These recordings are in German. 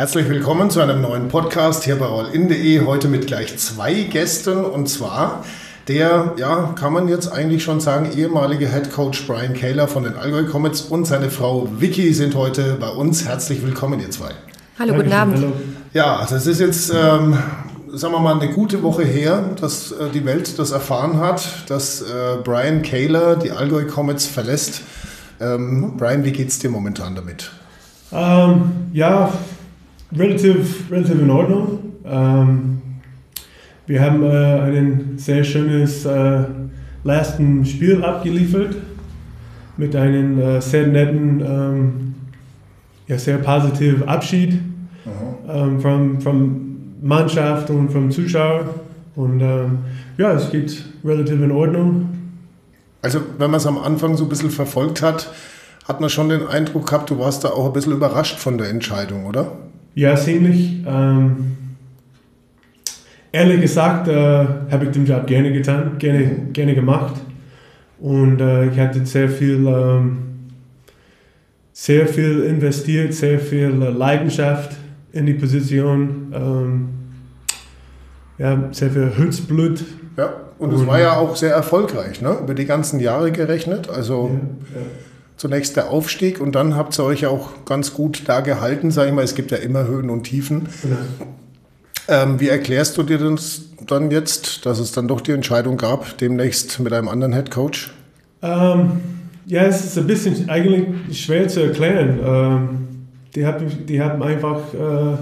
Herzlich willkommen zu einem neuen Podcast hier bei allin.de. Heute mit gleich zwei Gästen und zwar der, ja, kann man jetzt eigentlich schon sagen, ehemalige Head Coach Brian Kaler von den Allgäu Comets und seine Frau Vicky sind heute bei uns. Herzlich willkommen, ihr zwei. Hallo, guten Abend. Hallo. Ja, das ist jetzt, ähm, sagen wir mal, eine gute Woche her, dass äh, die Welt das erfahren hat, dass äh, Brian Kaler die Allgäu Comets verlässt. Ähm, Brian, wie geht es dir momentan damit? Ähm, ja, relativ, relativ in Ordnung. Ähm, wir haben äh, ein sehr schönes äh, letzten Spiel abgeliefert mit einem äh, sehr netten, ähm, ja, sehr positiven Abschied ähm, von, von Mannschaft und vom Zuschauer. Und ähm, ja, es geht relativ in Ordnung. Also wenn man es am Anfang so ein bisschen verfolgt hat, hat man schon den Eindruck gehabt, du warst da auch ein bisschen überrascht von der Entscheidung, oder? Ja, ziemlich. Ähm, ehrlich gesagt äh, habe ich den Job gerne getan, gerne, gerne gemacht. Und äh, ich hatte sehr viel, ähm, sehr viel investiert, sehr viel Leidenschaft in die Position. Ähm, ja, sehr viel Herzblut. Ja, und es war ja auch sehr erfolgreich, ne? über die ganzen Jahre gerechnet. Also ja, ja zunächst der Aufstieg und dann habt ihr euch auch ganz gut da gehalten, sage ich mal. Es gibt ja immer Höhen und Tiefen. Ja. Ähm, wie erklärst du dir das dann jetzt, dass es dann doch die Entscheidung gab, demnächst mit einem anderen Head Coach? Ähm, ja, es ist ein bisschen eigentlich schwer zu erklären. Ähm, die, haben, die haben einfach, äh,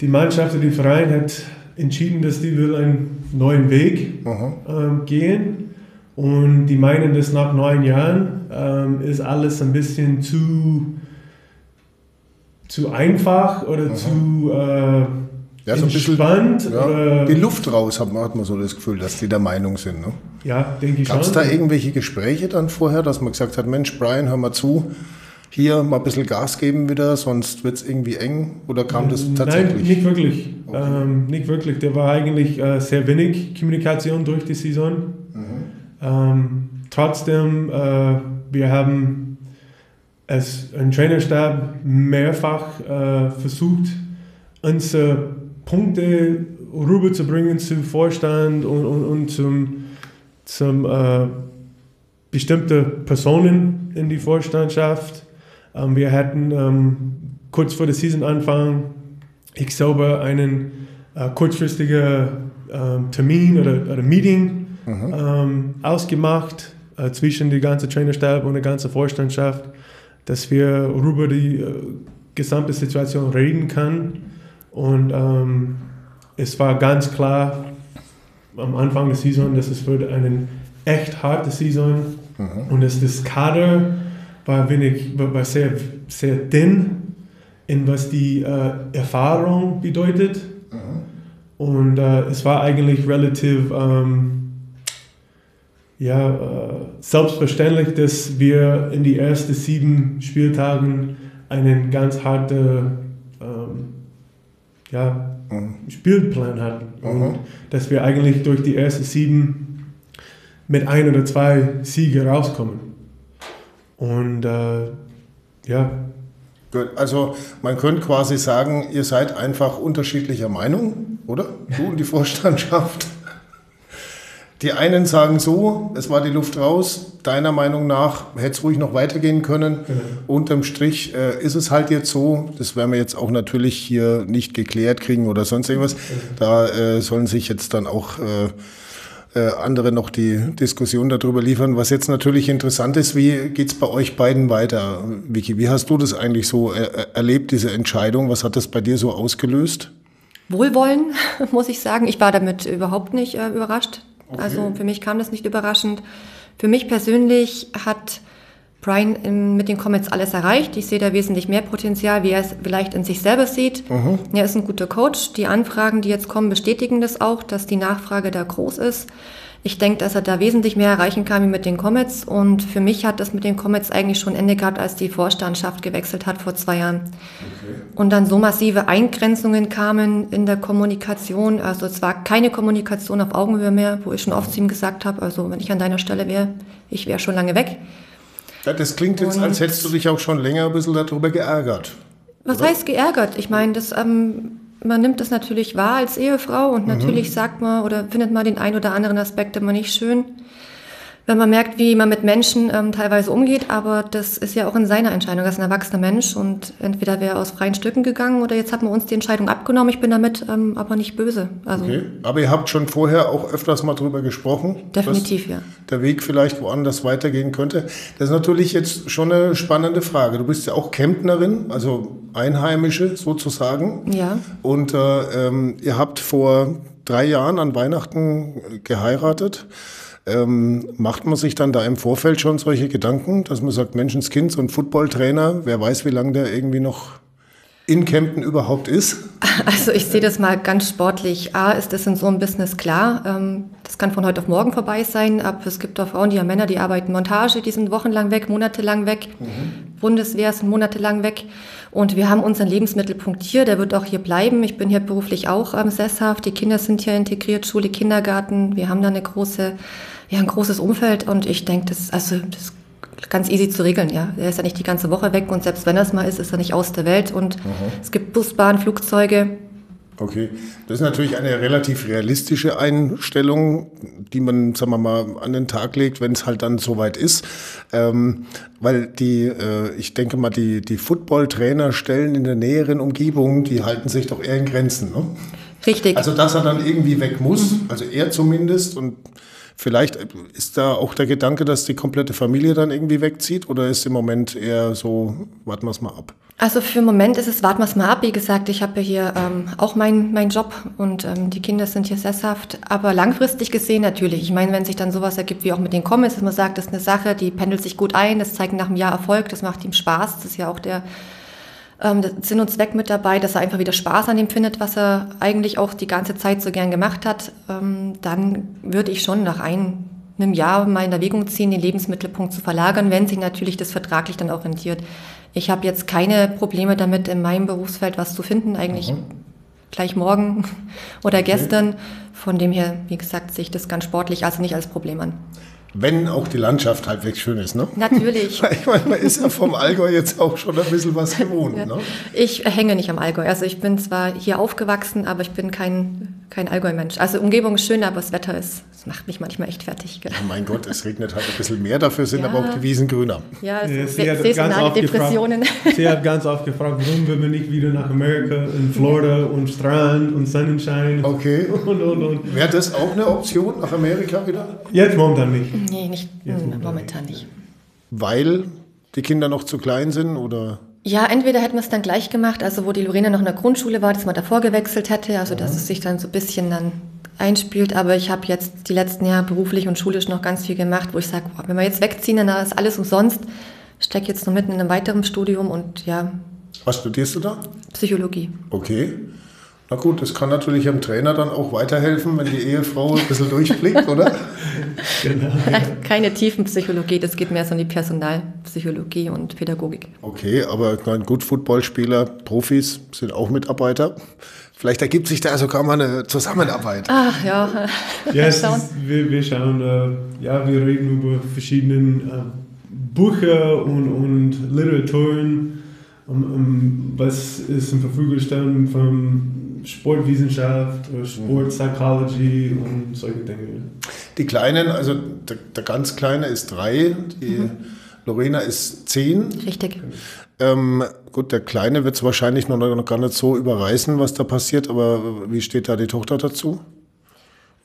die Mannschaft, die Verein hat entschieden, dass die will einen neuen Weg ähm, gehen und die meinen, dass nach neun Jahren ähm, ist alles ein bisschen zu, zu einfach oder mhm. zu äh, ja, so entspannt. Bisschen, ja, die Luft raus, hat man, hat man so das Gefühl, dass die der Meinung sind. Ne? Ja, denke ich Gab es da irgendwelche Gespräche dann vorher, dass man gesagt hat, Mensch, Brian, hör mal zu, hier mal ein bisschen Gas geben wieder, sonst wird es irgendwie eng? Oder kam das tatsächlich? Nein, nicht wirklich. Okay. Ähm, nicht wirklich. Der war eigentlich äh, sehr wenig Kommunikation durch die Saison. Ähm, trotzdem, äh, wir haben es im Trainerstab mehrfach äh, versucht, unsere Punkte rüberzubringen zum Vorstand und, und, und zum, zum äh, bestimmte Personen in die Vorstandschaft. Ähm, wir hatten ähm, kurz vor der Saisonanfang, ich glaube, einen äh, kurzfristigen ähm, Termin oder, oder Meeting mhm. ähm, ausgemacht äh, zwischen die ganze Trainerstab und der ganzen Vorstandschaft, dass wir über die äh, gesamte Situation reden können. Und ähm, es war ganz klar am Anfang der Saison, dass es wird eine echt harte Saison mhm. und dass das Kader war, wenig, war sehr, sehr dünn in was die äh, Erfahrung bedeutet. Mhm. Und äh, es war eigentlich relativ ähm, ja, äh, selbstverständlich, dass wir in die ersten sieben Spieltagen einen ganz harten ähm, ja, mhm. Spielplan hatten. Mhm. Und dass wir eigentlich durch die ersten sieben mit ein oder zwei Siege rauskommen. Und äh, ja. Gut, also man könnte quasi sagen, ihr seid einfach unterschiedlicher Meinung, oder? Du und die Vorstandschaft. Die einen sagen so, es war die Luft raus. Deiner Meinung nach hätte es ruhig noch weitergehen können. Genau. Unterm Strich äh, ist es halt jetzt so. Das werden wir jetzt auch natürlich hier nicht geklärt kriegen oder sonst irgendwas. Da äh, sollen sich jetzt dann auch äh, äh, andere noch die Diskussion darüber liefern. Was jetzt natürlich interessant ist, wie geht es bei euch beiden weiter? Vicky, wie hast du das eigentlich so er äh, erlebt, diese Entscheidung? Was hat das bei dir so ausgelöst? Wohlwollen, muss ich sagen. Ich war damit überhaupt nicht äh, überrascht. Okay. Also für mich kam das nicht überraschend. Für mich persönlich hat Brian in, mit den Comments alles erreicht. Ich sehe da wesentlich mehr Potenzial, wie er es vielleicht in sich selber sieht. Mhm. Er ist ein guter Coach. Die Anfragen, die jetzt kommen, bestätigen das auch, dass die Nachfrage da groß ist. Ich denke, dass er da wesentlich mehr erreichen kann wie mit den Comets. Und für mich hat das mit den Comets eigentlich schon Ende gehabt, als die Vorstandschaft gewechselt hat vor zwei Jahren. Okay. Und dann so massive Eingrenzungen kamen in der Kommunikation. Also es war keine Kommunikation auf Augenhöhe mehr, wo ich schon oft zu ihm gesagt habe, also wenn ich an deiner Stelle wäre, ich wäre schon lange weg. Das klingt jetzt, als hättest du dich auch schon länger ein bisschen darüber geärgert. Was oder? heißt geärgert? Ich meine, das, ähm, man nimmt das natürlich wahr als Ehefrau und natürlich sagt man oder findet man den ein oder anderen Aspekt immer nicht schön wenn man merkt, wie man mit Menschen ähm, teilweise umgeht, aber das ist ja auch in seiner Entscheidung. Er ist ein erwachsener Mensch und entweder wäre er aus freien Stücken gegangen oder jetzt hat man uns die Entscheidung abgenommen. Ich bin damit ähm, aber nicht böse. Also Okay. Aber ihr habt schon vorher auch öfters mal drüber gesprochen. definitiv, ja. Der Weg vielleicht woanders weitergehen könnte. Das ist natürlich jetzt schon eine spannende Frage. Du bist ja auch Kemptnerin, also Einheimische sozusagen. Ja. Und äh, ähm, ihr habt vor drei Jahren an Weihnachten geheiratet. Ähm, macht man sich dann da im Vorfeld schon solche Gedanken, dass man sagt, Menschenskind, so ein Footballtrainer, wer weiß, wie lange der irgendwie noch in Kempten überhaupt ist? Also ich sehe das mal ganz sportlich. A, ist das in so einem Business klar. Ähm, das kann von heute auf morgen vorbei sein, aber es gibt auch Frauen, die haben Männer, die arbeiten Montage, die sind wochenlang weg, monatelang weg. Bundeswehr sind monatelang weg. Und wir haben unseren Lebensmittelpunkt hier, der wird auch hier bleiben. Ich bin hier beruflich auch ähm, sesshaft. Die Kinder sind hier integriert, Schule, Kindergarten. Wir haben da eine große, ja, ein großes Umfeld und ich denke, das, also, das ist ganz easy zu regeln, ja. Er ist ja nicht die ganze Woche weg und selbst wenn er es mal ist, ist er nicht aus der Welt und es gibt Bus, Bahn, Flugzeuge. Okay, das ist natürlich eine relativ realistische Einstellung, die man, sagen wir mal, an den Tag legt, wenn es halt dann soweit ist. Ähm, weil die, äh, ich denke mal, die, die Football-Trainerstellen in der näheren Umgebung, die halten sich doch eher in Grenzen. Ne? Richtig. Also, dass er dann irgendwie weg muss, also er zumindest und Vielleicht ist da auch der Gedanke, dass die komplette Familie dann irgendwie wegzieht oder ist im Moment eher so, warten wir es mal ab? Also für den Moment ist es, warten wir es mal ab. Wie gesagt, ich habe ja hier ähm, auch meinen mein Job und ähm, die Kinder sind hier sesshaft. Aber langfristig gesehen natürlich. Ich meine, wenn sich dann sowas ergibt wie auch mit den Comics, dass man sagt, das ist eine Sache, die pendelt sich gut ein, das zeigt nach einem Jahr Erfolg, das macht ihm Spaß. Das ist ja auch der ähm, Sinn und Zweck mit dabei, dass er einfach wieder Spaß an dem findet, was er eigentlich auch die ganze Zeit so gern gemacht hat. Ähm, dann würde ich schon nach ein, einem Jahr mal in Erwägung ziehen, den Lebensmittelpunkt zu verlagern, wenn sich natürlich das vertraglich dann auch rentiert. Ich habe jetzt keine Probleme damit, in meinem Berufsfeld was zu finden, eigentlich gleich morgen oder gestern. Von dem her, wie gesagt, sehe ich das ganz sportlich, also nicht als Problem an. Wenn auch die Landschaft halbwegs schön ist, ne? Natürlich. Ich meine, man ist ja vom Allgäu jetzt auch schon ein bisschen was gewohnt, ne? Ich hänge nicht am Allgäu. Also ich bin zwar hier aufgewachsen, aber ich bin kein, kein Allgäu-Mensch. Also Umgebung ist schön, aber das Wetter ist, das macht mich manchmal echt fertig. gell. Oh mein Gott, es regnet halt ein bisschen mehr, dafür sind Ja. aber auch die Wiesen grüner. Ja, also Ja, sie, hat ganz Depressionen. gefragt, sie hat ganz oft gefragt, warum will man nicht wieder nach Amerika, in Florida und Strand und Sonnenschein Okay. und, und, und. Wäre das auch eine Option nach Amerika wieder? Jetzt momentan nicht. Nee, nicht, hm, momentan nicht. Weil die Kinder noch zu klein sind oder? Ja, entweder hätten wir es dann gleich gemacht, also wo die Lorena noch in der Grundschule war, dass man davor gewechselt hätte, also dass es sich dann so ein bisschen dann einspielt. Aber ich habe jetzt die letzten Jahre beruflich und schulisch noch ganz viel gemacht, wo ich sage, wenn wir jetzt wegziehen, dann ist alles umsonst. Stecke jetzt noch mitten in einem weiteren Studium und ja, Was studierst du da? Psychologie. Okay. Na gut, das kann natürlich dem Trainer dann auch weiterhelfen, wenn die Ehefrau ein bisschen durchblickt, oder? Genau. Keine Tiefenpsychologie, das geht mehr so in die Personalpsychologie und Pädagogik. Okay, aber ich meine, gut, Footballspieler, Profis sind auch Mitarbeiter. Vielleicht ergibt sich da sogar mal eine Zusammenarbeit. Ah, ja. Ja, ist, wir, wir schauen, äh, ja, wir reden über verschiedene äh, Bücher und, und Literaturen, was ist in Verfügung stellen von Sportwissenschaft oder Sportpsychology und solche Dinge. Die Kleinen, also der, der ganz Kleine ist drei, die Lorena ist zehn. Richtig. Ähm, gut, der Kleine wird es wahrscheinlich noch, noch gar nicht so überreißen, was da passiert, aber wie steht da die Tochter dazu?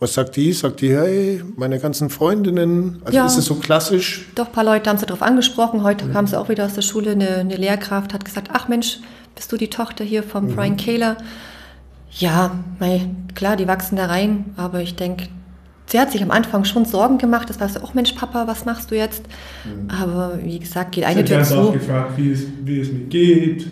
Was sagt die? Sagt die, hey, meine ganzen Freundinnen? Also Ja. ist es so klassisch? Doch, ein paar Leute haben sie darauf angesprochen. Heute kam sie auch wieder aus der Schule. Eine, eine Lehrkraft hat gesagt, ach Mensch, bist du die Tochter hier vom Brian Kahler? Ja, mei, klar, die wachsen da rein. Aber ich denke, sie hat sich am Anfang schon Sorgen gemacht. Das war so, ach Mensch, Papa, was machst du jetzt? Aber wie gesagt, geht Ich eine habe Tür ganz oft zu. gefragt, wie es, wie es mir geht.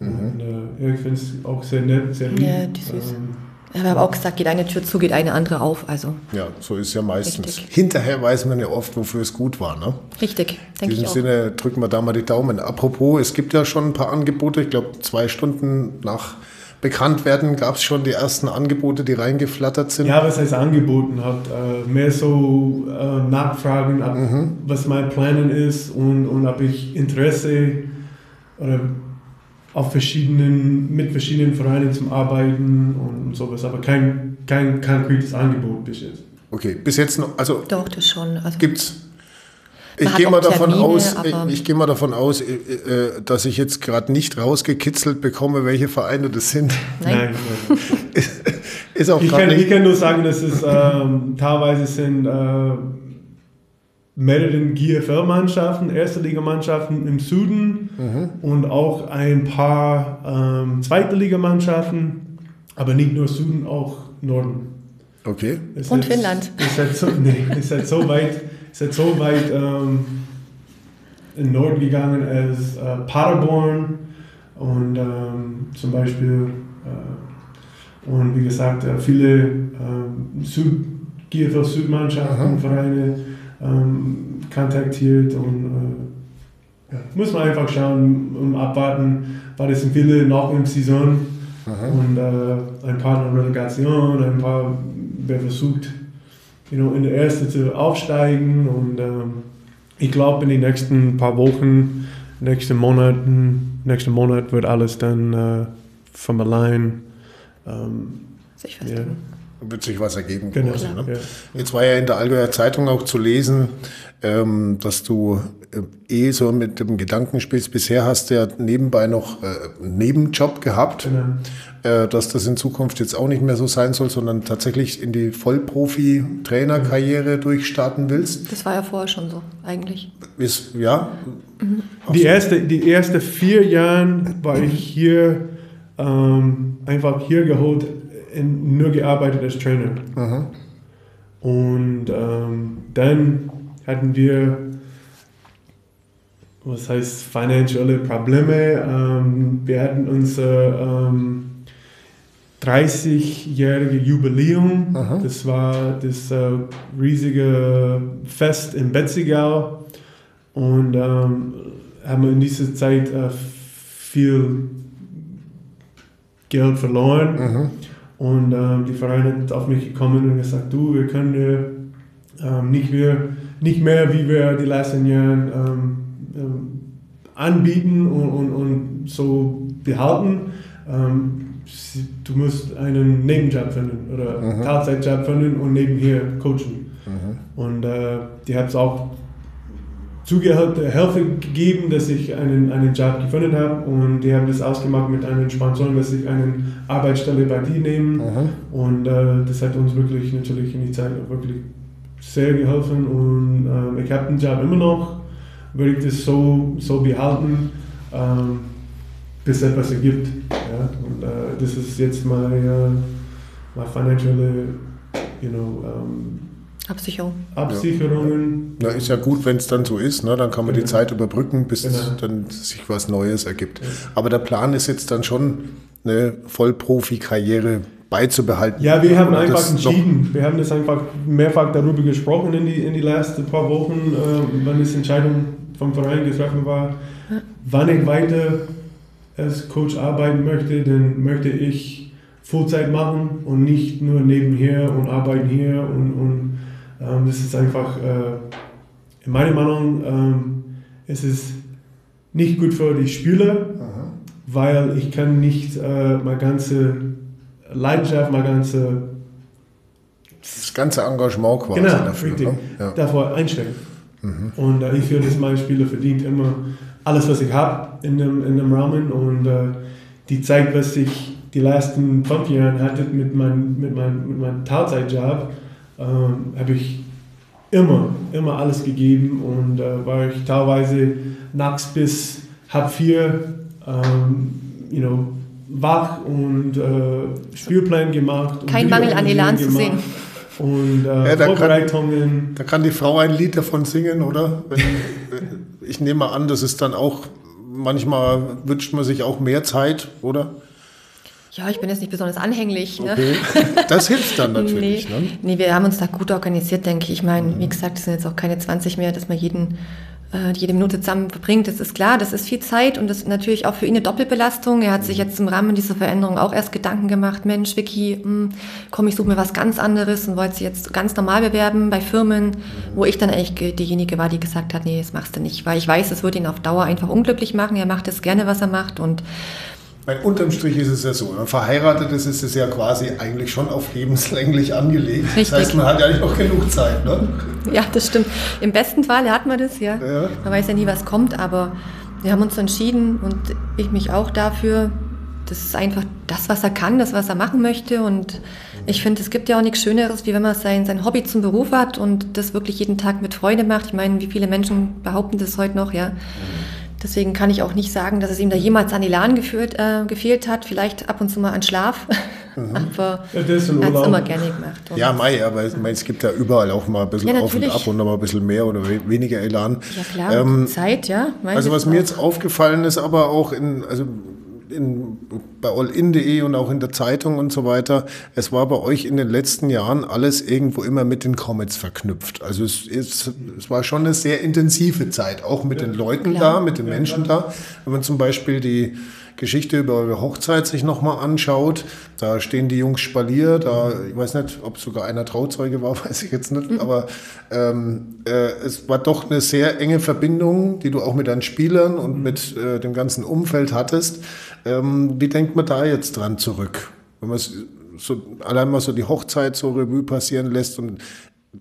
Und, äh, ja, ich finde es auch sehr nett, sehr lieb. Ja, die ist süß. Ähm, Aber wir haben auch gesagt, geht eine Tür zu, geht eine andere auf. Also Ja, so ist ja meistens. Richtig. Hinterher weiß man ja oft, wofür es gut war. Ne? richtig, In denke ich diesem auch. Sinne drücken wir da mal die Daumen. Apropos, es gibt ja schon ein paar Angebote. Ich glaube, zwei Stunden nach Bekanntwerden gab es schon die ersten Angebote, die reingeflattert sind. Ja, was heißt angeboten hat, äh, mehr so äh, nachfragen, ab, was mein Plan ist und, und ob ich Interesse oder auf verschiedenen, mit verschiedenen Vereinen zum Arbeiten und sowas, aber kein, kein konkretes Angebot bis jetzt. Okay, bis jetzt noch, also Doch, das schon. Also, gibt's. Ich gehe mal davon Termine, aus, ich, ich gehe mal davon aus, äh, äh, dass ich jetzt gerade nicht rausgekitzelt bekomme, welche Vereine das sind. nein. nein. Ist auch Ich kann, ich nicht. kann nur sagen, dass es ähm, teilweise sind äh, mehrere GFL-Mannschaften, erste Ligamannschaften im Süden und auch ein paar ähm, zweite Ligamannschaften, aber nicht nur Süden, auch Norden. Okay. Es Und ist- Finnland. Ist halt so, nee, ist halt so weit, ist halt so weit ähm, in Norden gegangen als äh, Paderborn und ähm, zum Beispiel äh, und wie gesagt äh, viele ähm, Süd, GFL Südmannschaften, Vereine ähm, kontaktiert und äh, ja, muss man einfach schauen und abwarten, weil es sind viele noch im Saison. Und äh, ein paar in der Relegation, ein paar, wer versucht, you know, in der ersten zu aufsteigen. Und ähm, ich glaube in den nächsten paar Wochen, nächsten Monaten, nächsten Monat wird alles dann äh, von allein ähm, Sich ja, festigen. Wird sich was ergeben. genau. quasi, ne? Ja. Jetzt war ja in der Allgäuer Zeitung auch zu lesen, ähm, dass du äh, eh so mit dem Gedanken spielst. Bisher hast du ja nebenbei noch äh, einen Nebenjob gehabt, Genau. äh, dass das in Zukunft jetzt auch nicht mehr so sein soll, sondern tatsächlich in die Vollprofi-Trainerkarriere durchstarten willst. Das war ja vorher schon so, eigentlich. Ist, ja, Die erste, die ersten vier Jahre war ich hier ähm, einfach hier geholt, in, nur gearbeitet als Trainer. Und ähm, dann hatten wir, was heißt finanzielle Probleme. Ähm, wir hatten unser ähm, 30-jährige Jubiläum. Das war das äh, riesige Fest in Betzigau. Und ähm, haben in dieser Zeit äh, viel Geld verloren. Und ähm, die Vereine hat auf mich gekommen und gesagt, du, wir können dir ähm, nicht, mehr, nicht mehr, wie wir die letzten Jahre ähm, ähm, anbieten und, und, und so behalten. Ähm, du musst einen Nebenjob finden oder Teilzeitjob finden und nebenher coachen. Und äh, die haben es auch zugehört, Hilfe gegeben, dass ich einen, einen Job gefunden habe und die haben das ausgemacht mit einem Sponsor, dass ich eine Arbeitsstelle bei die nehmen und äh, das hat uns wirklich natürlich in die Zeit auch wirklich sehr geholfen und ähm, ich habe den Job immer noch, würde ich das so, so behalten, ähm, bis es etwas ergibt. Ja? Und äh, das ist jetzt meine, uh, meine financielle you know, ähm, Absicherung. Absicherungen. na, ist ja gut, wenn es dann so ist. Ne? Dann kann man die Genau. Zeit überbrücken, bis Genau. dann sich was Neues ergibt. Aber der Plan ist jetzt dann schon, eine Vollprofi-Karriere beizubehalten. Ja, wir haben einfach entschieden. Wir haben das einfach mehrfach darüber gesprochen in die, in die letzten paar Wochen, äh, wann die Entscheidung vom Verein getroffen war. Wann ich weiter als Coach arbeiten möchte, dann möchte ich Vollzeit machen und nicht nur nebenher und arbeiten hier. Und, und ähm, das ist einfach, äh, in meiner Meinung, ähm, es ist nicht gut für die Spieler, weil ich kann nicht äh, meine ganze Leidenschaft, meine ganze Das ganze Engagement quasi genau, dafür. richtig, Ne? Ja. davor einstecken. Und äh, ich finde, dass mein Spieler verdient immer alles, was ich habe in dem, in dem Rahmen und äh, die Zeit, was ich die letzten fünf Jahre hatte mit meinem mit mein, mit meinem Teilzeitjob, ähm, habe ich immer, immer alles gegeben und äh, war ich teilweise nachts bis halb vier, ähm, you know, wach und äh, Spielplan gemacht. und Kein Mangel an Elan zu gemacht Und äh, Ja, da kann- Vorbereitungen. Da kann die Frau ein Lied davon singen, oder? Wenn, ich nehme an, das ist dann auch, manchmal wünscht man sich auch mehr Zeit, oder? Ja, ich bin jetzt nicht besonders anhänglich. Ne? Okay. Das hilft dann natürlich. nee, Ne? nee, wir haben uns da gut organisiert, denke ich. Ich meine, wie gesagt, es sind jetzt auch keine 20 mehr, dass man jeden äh, jede Minute zusammen verbringt, das ist klar, das ist viel Zeit und das ist natürlich auch für ihn eine Doppelbelastung. Er hat sich jetzt im Rahmen dieser Veränderung auch erst Gedanken gemacht, Mensch, Vicky, hm, komm, ich suche mir was ganz anderes und wollte sich jetzt ganz normal bewerben bei Firmen, wo ich dann eigentlich diejenige war, die gesagt hat, nee, das machst du nicht, weil ich weiß, es wird ihn auf Dauer einfach unglücklich machen. Er macht es gerne, was er macht und weil unterm Strich ist es ja so, wenn man verheiratet ist, ist es ja quasi eigentlich schon auf lebenslänglich angelegt. Richtig. Das heißt, man hat ja nicht noch genug Zeit, ne? Ja, das stimmt. Im besten Fall hat man das, ja. ja. Man weiß ja nie, was kommt, aber wir haben uns entschieden und ich mich auch dafür. Das ist einfach das, was er kann, das, was er machen möchte. Und ich finde, es gibt ja auch nichts Schöneres, wie wenn man sein, sein Hobby zum Beruf hat und das wirklich jeden Tag mit Freude macht. Ich meine, wie viele Menschen behaupten das heute noch, ja. Mhm Deswegen kann ich auch nicht sagen, dass es ihm da jemals an Elan geführt, äh, gefehlt hat. Vielleicht ab und zu mal an Schlaf. Mhm. aber ja, er hat es immer gerne gemacht. Und ja, Mai, aber ich meine, es gibt ja überall auch mal ein bisschen ja, auf und ab und noch mal ein bisschen mehr oder weniger Elan. Ja klar, ähm, Zeit, ja. Also was mir jetzt aufgefallen ist, aber auch in, also in, bei allin.de und auch in der Zeitung und so weiter, es war bei euch in den letzten Jahren alles irgendwo immer mit den Comets verknüpft. Also es, es, es war schon eine sehr intensive Zeit, auch mit ja, den Leuten klar. da, mit den Menschen da. Wenn man zum Beispiel die Geschichte über eure Hochzeit sich nochmal anschaut, da stehen die Jungs Spalier, da, ich weiß nicht, ob sogar einer Trauzeuge war, weiß ich jetzt nicht, mhm. aber ähm, äh, es war doch eine sehr enge Verbindung, die du auch mit deinen Spielern und mit äh, dem ganzen Umfeld hattest. Ähm, wie denkt man da jetzt dran zurück? Wenn man so, allein mal so die Hochzeit so Revue passieren lässt und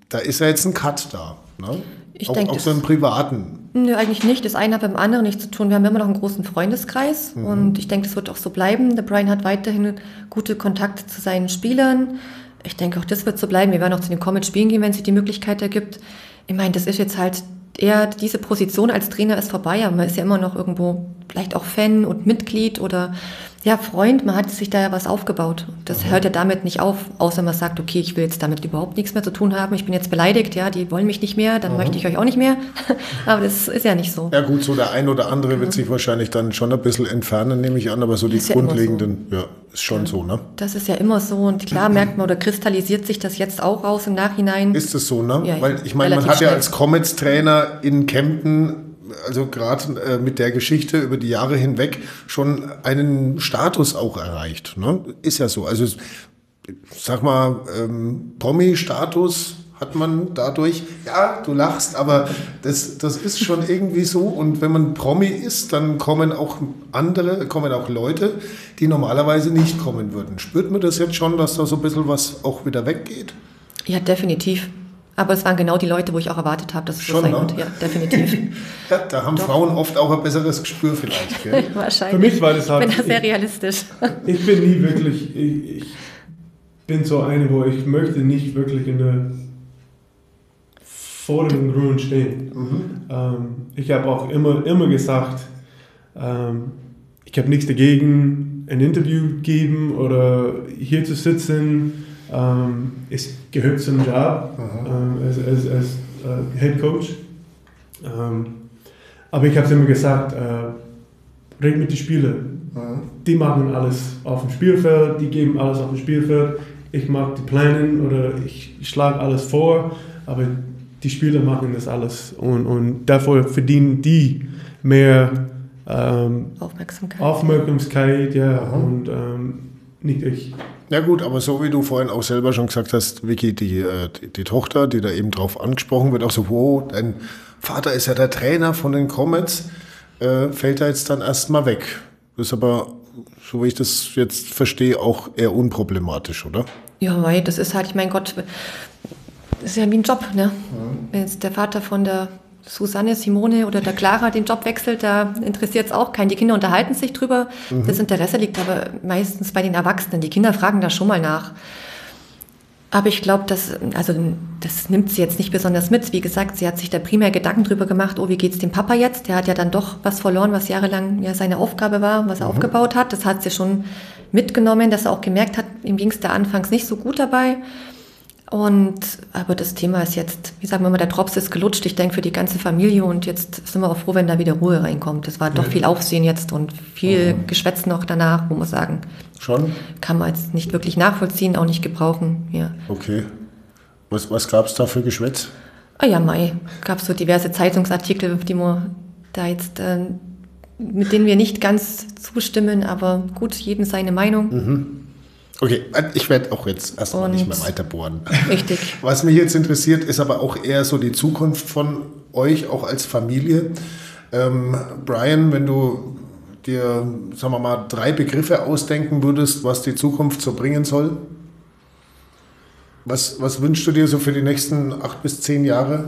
da ist ja jetzt ein Cut da. Ne? Ich auch, denke, auch so im Privaten. Nö, eigentlich nicht. Das eine hat mit dem anderen nichts zu tun. Wir haben immer noch einen großen Freundeskreis mhm. und ich denke, das wird auch so bleiben. Der Brian hat weiterhin gute Kontakte zu seinen Spielern. Ich denke, auch das wird so bleiben. Wir werden auch zu den Comets spielen gehen, wenn sich die Möglichkeit ergibt. Ich meine, das ist jetzt halt eher diese Position als Trainer ist vorbei, aber man ist ja immer noch irgendwo vielleicht auch Fan und Mitglied oder ja, Freund, man hat sich da ja was aufgebaut. Das mhm. hört ja damit nicht auf, außer man sagt, okay, ich will jetzt damit überhaupt nichts mehr zu tun haben, ich bin jetzt beleidigt, ja, die wollen mich nicht mehr, dann mhm. möchte ich euch auch nicht mehr. aber das ist ja nicht so. Ja gut, so der ein oder andere wird sich wahrscheinlich dann schon ein bisschen entfernen, nehme ich an, aber so die ja grundlegenden, so. ja, ist schon ja, so, ne? Das ist ja immer so und klar merkt man oder kristallisiert sich das jetzt auch raus im Nachhinein. Ist es so, ne? Ja, Weil ich meine, man hat ja als Comets-Trainer in Kempten also gerade äh, mit der Geschichte über die Jahre hinweg schon einen Status auch erreicht. Ne? Ist ja so. Also sag mal, ähm, Promi-Status hat man dadurch, ja, du lachst, aber das, das ist schon irgendwie so. Und wenn man Promi ist, dann kommen auch andere, kommen auch Leute, die normalerweise nicht kommen würden. Spürt man das jetzt schon, dass da so ein bisschen was auch wieder weggeht? Ja, definitiv. Aber es waren genau die Leute, wo ich auch erwartet habe, dass es Schon, so sein ne? wird. Ja, definitiv. ja, da haben Doch. Frauen oft auch ein besseres Gespür vielleicht. Gell? Wahrscheinlich. Für mich war das halt. Ich bin da sehr realistisch. Ich bin nie wirklich. Ich, ich, bin so eine, wo ich möchte nicht wirklich in der Vordergrund stehen. Mhm. Ähm, ich habe auch immer, immer gesagt, ähm, ich habe nichts dagegen, ein Interview geben oder hier zu sitzen ähm, es gehört zum Job ähm, als, als, als äh, Head Coach. Ähm, aber ich habe es immer gesagt, äh, red mit den Spielern. Die machen alles auf dem Spielfeld, die geben alles auf dem Spielfeld. Ich mag die Pläne oder ich, schlage alles vor, aber die Spieler machen das alles. Und, und dafür verdienen die mehr ähm, Aufmerksamkeit. Aufmerksamkeit, ja, und ähm, nicht ich. Ja gut, aber so wie du vorhin auch selber schon gesagt hast, Vicky, die, äh, die, die, Tochter, die da eben drauf angesprochen wird, auch so, wo, dein Vater ist ja der Trainer von den Comets, äh, fällt da jetzt dann erstmal weg. Das ist aber, so wie ich das jetzt verstehe, auch eher unproblematisch, oder? Ja, weil das ist halt, ich mein Gott, das ist ja wie ein Job, ne? Mhm. Wenn jetzt der Vater von der Susanne, Simone oder der Clara den Job wechselt, da interessiert es auch keinen. Die Kinder unterhalten sich drüber. Mhm. Das Interesse liegt aber meistens bei den Erwachsenen. Die Kinder fragen da schon mal nach. Aber ich glaube, das, also, das nimmt sie jetzt nicht besonders mit. Wie gesagt, sie hat sich da primär Gedanken drüber gemacht, oh, wie geht's dem Papa jetzt? Der hat ja dann doch was verloren, was jahrelang ja seine Aufgabe war, was er mhm. aufgebaut hat. Das hat sie schon mitgenommen, dass er auch gemerkt hat, ihm ging es da anfangs nicht so gut dabei. Und, aber das Thema ist jetzt, wie sagen wir mal, der Drops ist gelutscht. Ich denke für die ganze Familie und jetzt sind wir auch froh, wenn da wieder Ruhe reinkommt. Das war doch viel Aufsehen jetzt und viel mhm. Geschwätz noch danach, wo man sagen. Schon? Kann man jetzt nicht wirklich nachvollziehen, auch nicht gebrauchen, ja. Okay. Was, was gab es da für Geschwätz? Ah ja, Mai. Gab so diverse Zeitungsartikel, die man da jetzt, äh, mit denen wir nicht ganz zustimmen, aber gut, jedem seine Meinung. Mhm. Okay, ich werde auch jetzt erstmal nicht mehr weiter bohren. Richtig. Was mich jetzt interessiert, ist aber auch eher so die Zukunft von euch, auch als Familie. Ähm, Brian, wenn du dir, sagen wir mal, drei Begriffe ausdenken würdest, was die Zukunft so bringen soll, was, was wünschst du dir so für die nächsten acht bis zehn Jahre?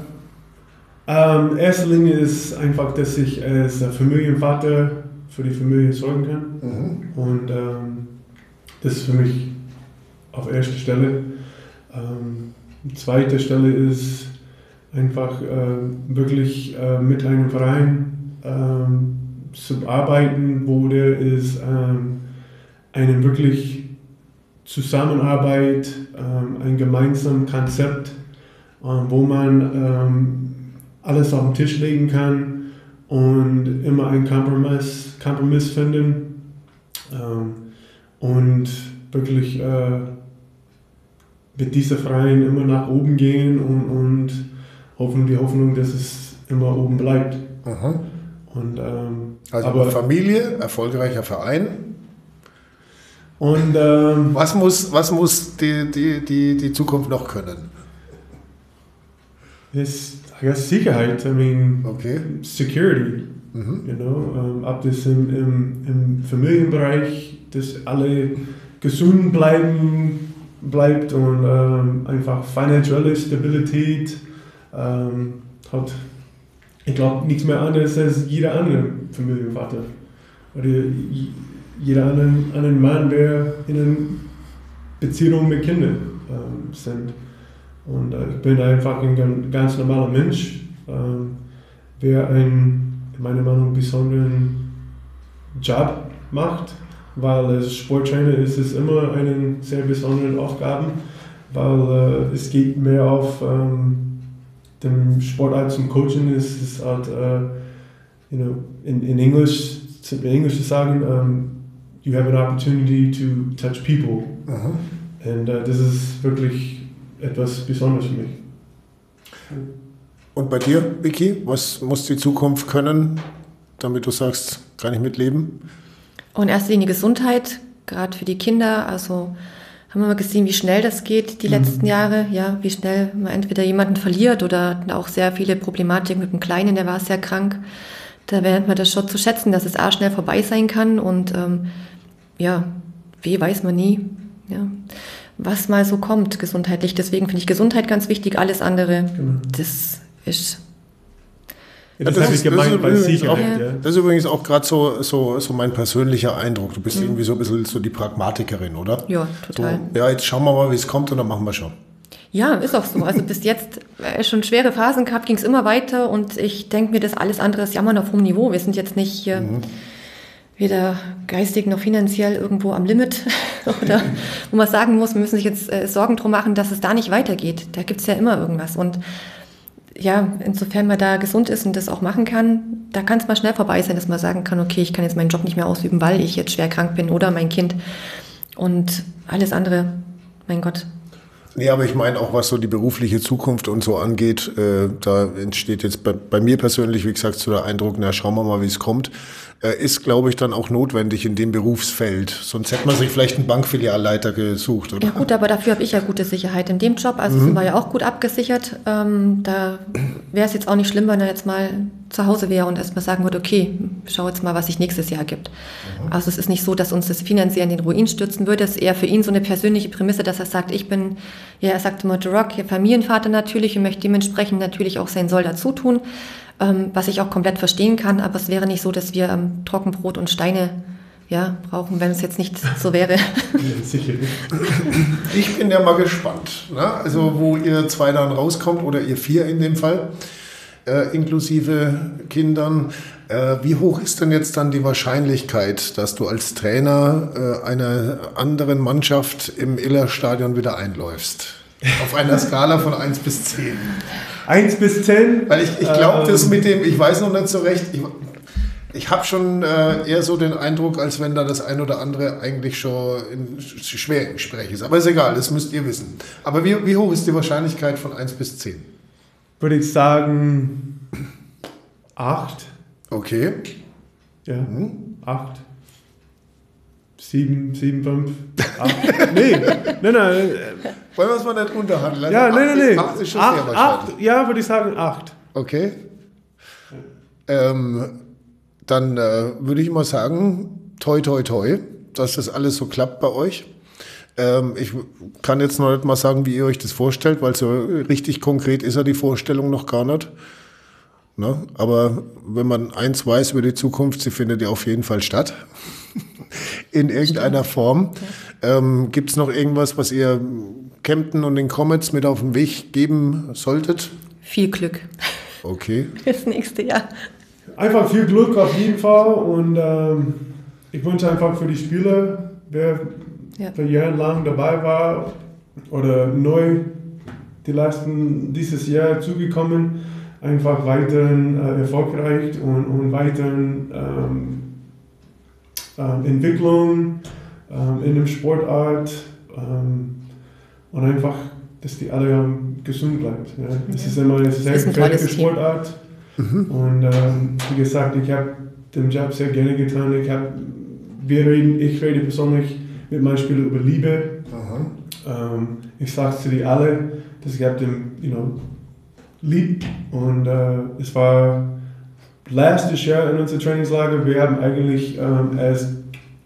Ähm, erster Linie ist einfach, dass ich als Familienvater für die Familie sorgen kann. Mhm. Und ähm, ist für mich auf erster Stelle. Ähm, zweite Stelle ist einfach äh, wirklich äh, mit einem Verein ähm, zu arbeiten, wo der ist ähm, eine wirklich Zusammenarbeit, ähm, ein gemeinsames Konzept, ähm, wo man alles auf den Tisch legen kann und immer einen Kompromiss, Kompromiss finden ähm, und wirklich äh, mit dieser Freien immer nach oben gehen und, und hoffen die Hoffnung, dass es immer oben bleibt. Aha. Und, ähm, also aber, Familie, erfolgreicher Verein. Und ähm, was muss, was muss die, die, die, die Zukunft noch können? Ist I guess Sicherheit. I mean, okay. security. Mhm. Know, ähm, ob das im, im, im Familienbereich, dass alle gesund bleiben bleibt und ähm, einfach finanzielle Stabilität ähm, hat ich glaube, nichts mehr anderes als jeder andere Familienvater. Oder jeder andere, andere Mann, der in einer Beziehung mit Kindern ähm, sind. Und äh, ich bin einfach ein ganz normaler Mensch, ähm, der einen, in meiner Meinung, besonderen Job macht, weil als Sporttrainer ist es immer eine sehr besondere Aufgabe, weil äh, es geht mehr auf ähm, dem Sportart zum Coachen ist es halt, uh, you know, in, in English, in English zu sagen, um, you have an opportunity to touch people. Aha. Und uh, das ist wirklich etwas Besonderes für mich. Und bei dir, Vicky, was muss die Zukunft können, damit du sagst, kann ich mitleben? Und erst in die Gesundheit, gerade für die Kinder, also haben wir mal gesehen, wie schnell das geht die mhm. letzten Jahre, ja, wie schnell man entweder jemanden verliert oder auch sehr viele Problematiken mit dem Kleinen, der war sehr krank. Da lernt man das schon zu schätzen, dass es auch schnell vorbei sein kann und ähm, ja, wie weiß man nie, ja, was mal so kommt gesundheitlich. Deswegen finde ich Gesundheit ganz wichtig, alles andere, mhm. das ist ja, das, das, ist, gemeint das, bei Sicherheit, ja. das ist übrigens auch gerade so, so, so mein persönlicher Eindruck. Du bist mhm. irgendwie so ein bisschen so die Pragmatikerin, oder? Ja, total. So, ja, jetzt schauen wir mal, wie es kommt und dann machen wir schon. Ja, ist auch so. Also bis jetzt äh, schon schwere Phasen gehabt, ging es immer weiter und ich denke mir, das alles andere ist Jammern auf hohem Niveau. Wir sind jetzt nicht hier mhm. weder geistig noch finanziell irgendwo am Limit oder wo man sagen muss, wir müssen sich jetzt äh, Sorgen drum machen, dass es da nicht weitergeht. Da gibt es ja immer irgendwas und ja, insofern man da gesund ist und das auch machen kann, da kann es mal schnell vorbei sein, dass man sagen kann, okay, ich kann jetzt meinen Job nicht mehr ausüben, weil ich jetzt schwer krank bin oder mein Kind. Und alles andere, mein Gott. Nee, aber ich meine auch, was so die berufliche Zukunft und so angeht, äh, da entsteht jetzt bei, bei, mir persönlich, wie gesagt, so der Eindruck, na, schauen wir mal, wie es kommt äh, ist, glaube ich, dann auch notwendig in dem Berufsfeld. Sonst hätte man sich vielleicht einen Bankfilialleiter gesucht, oder? Ja gut, aber dafür habe ich ja gute Sicherheit in dem Job. Also mhm. sind wir ja auch gut abgesichert. Ähm, da wäre es jetzt auch nicht schlimm, wenn er jetzt mal zu Hause wäre und erstmal sagen würde, okay, schau jetzt mal, was sich nächstes Jahr gibt. Mhm. Also es ist nicht so, dass uns das finanziell in den Ruin stürzen würde. Es ist eher für ihn so eine persönliche Prämisse, dass er sagt, ich bin, ja, er sagt immer, The Rock, Familienvater natürlich und möchte dementsprechend natürlich auch sein Soll dazu tun ähm, was ich auch komplett verstehen kann, aber es wäre nicht so, dass wir ähm, Trockenbrot und Steine ja, brauchen, wenn es jetzt nicht so wäre. Ich bin ja mal gespannt, ne? also wo ihr zwei dann rauskommt oder ihr vier in dem Fall, äh, inklusive Kindern. Äh, wie hoch ist denn jetzt dann die Wahrscheinlichkeit, dass du als Trainer äh, einer anderen Mannschaft im Iller-Stadion wieder einläufst? Auf einer Skala von 1 bis 10. 1 bis 10? Weil ich, ich glaube, ähm, das mit dem, ich weiß noch nicht so recht, ich, ich habe schon äh, eher so den Eindruck, als wenn da das ein oder andere eigentlich schon in, schwer im Gespräch ist. Aber ist egal, das müsst ihr wissen. Aber wie, wie hoch ist die Wahrscheinlichkeit von 1 bis 10? würde ich sagen, acht. Okay. Ja, acht. Sieben, sieben, fünf, acht. nee, nein, nein. äh, Wollen wir es mal nicht unterhandeln? Ja, Also nein, nein, nein. Acht ist schon sehr Acht, acht, ja, würde ich sagen acht. Okay. Ähm, dann äh, würde ich mal sagen, toi, toi, toi, dass das alles so klappt bei euch. Ähm, ich kann jetzt noch nicht mal sagen, wie ihr euch das vorstellt, weil so richtig konkret ist ja die Vorstellung noch gar nicht. Ne? Aber wenn man eins weiß über die Zukunft, sie findet ja auf jeden Fall statt. In irgendeiner Form. Ähm, Gibt es noch irgendwas, was ihr Kempten und den Comets mit auf den Weg geben solltet? Viel Glück Okay. fürs nächste Jahr. Einfach viel Glück auf jeden Fall und ähm, ich wünsche einfach für die Spieler, wer Ja. für jahrelang dabei war oder neu die letzten dieses Jahr zugekommen, einfach weiterhin äh, erfolgreich und, und weiterhin ähm, ähm, Entwicklung ähm, in dem Sportart ähm, und einfach, dass die alle ähm, gesund bleibt. Ja. Das ist immer eine sehr gefährliche. Sportart. Und ähm, wie gesagt, ich habe den Job sehr gerne getan. Ich hab, wir reden, ich rede persönlich mit meinen Spielern über Liebe. Ähm, ich sage zu dir alle, dass ich habe den, you know, lieb. Und äh, es war letztes Jahr in unserem Trainingslager, wir haben eigentlich ähm, als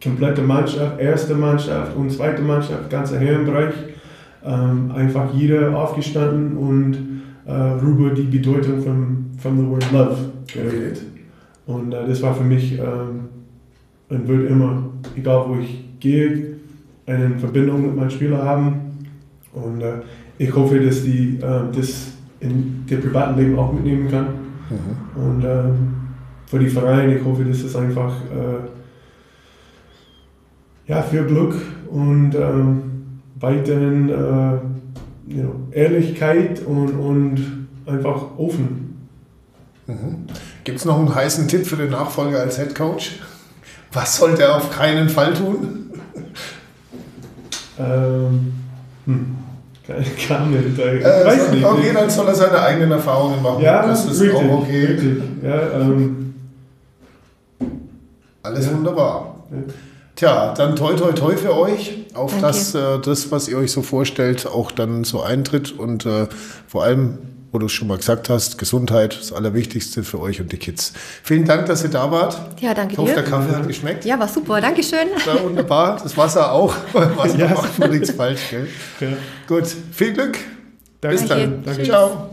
komplette Mannschaft, erste Mannschaft und zweite Mannschaft, ganzer Herrenbereich, ähm, einfach jeder aufgestanden und äh, über die Bedeutung von, von the word love geredet. Und äh, das war für mich ähm, und wird immer, egal wo ich gehe, eine Verbindung mit meinen Spielern haben. Und äh, ich hoffe, dass die äh, das in dem privaten Leben auch mitnehmen kann. Und ähm, für die Vereine, ich hoffe, dass es einfach äh, ja, viel Glück und ähm, weiterhin äh, you know, Ehrlichkeit und, und einfach offen. Gibt es noch einen heißen Tipp für den Nachfolger als Head Coach? Was sollte er auf keinen Fall tun? Ähm, hm, keine, keine, ich Äh, weiß so- nicht. Okay, dann soll er seine eigenen Erfahrungen machen. ja, das ist richtig, auch okay. richtig. Ja, ähm, Alles Ja. wunderbar. Ja. Tja, dann toi toi toi für euch, auf Danke. dass äh, das, was ihr euch so vorstellt, auch dann so eintritt und äh, vor allem, wo du es schon mal gesagt hast, Gesundheit, das Allerwichtigste für euch und die Kids. Vielen Dank, dass ihr da wart. Ja, danke Ich hoffe, der dir. Kaffee hat geschmeckt. Ja, war super. Dankeschön. Ja, wunderbar. Das Wasser auch. Wasser Ja. macht nichts falsch, gell? ja. Gut, viel Glück. Bis Danke. dann. Danke. Ciao.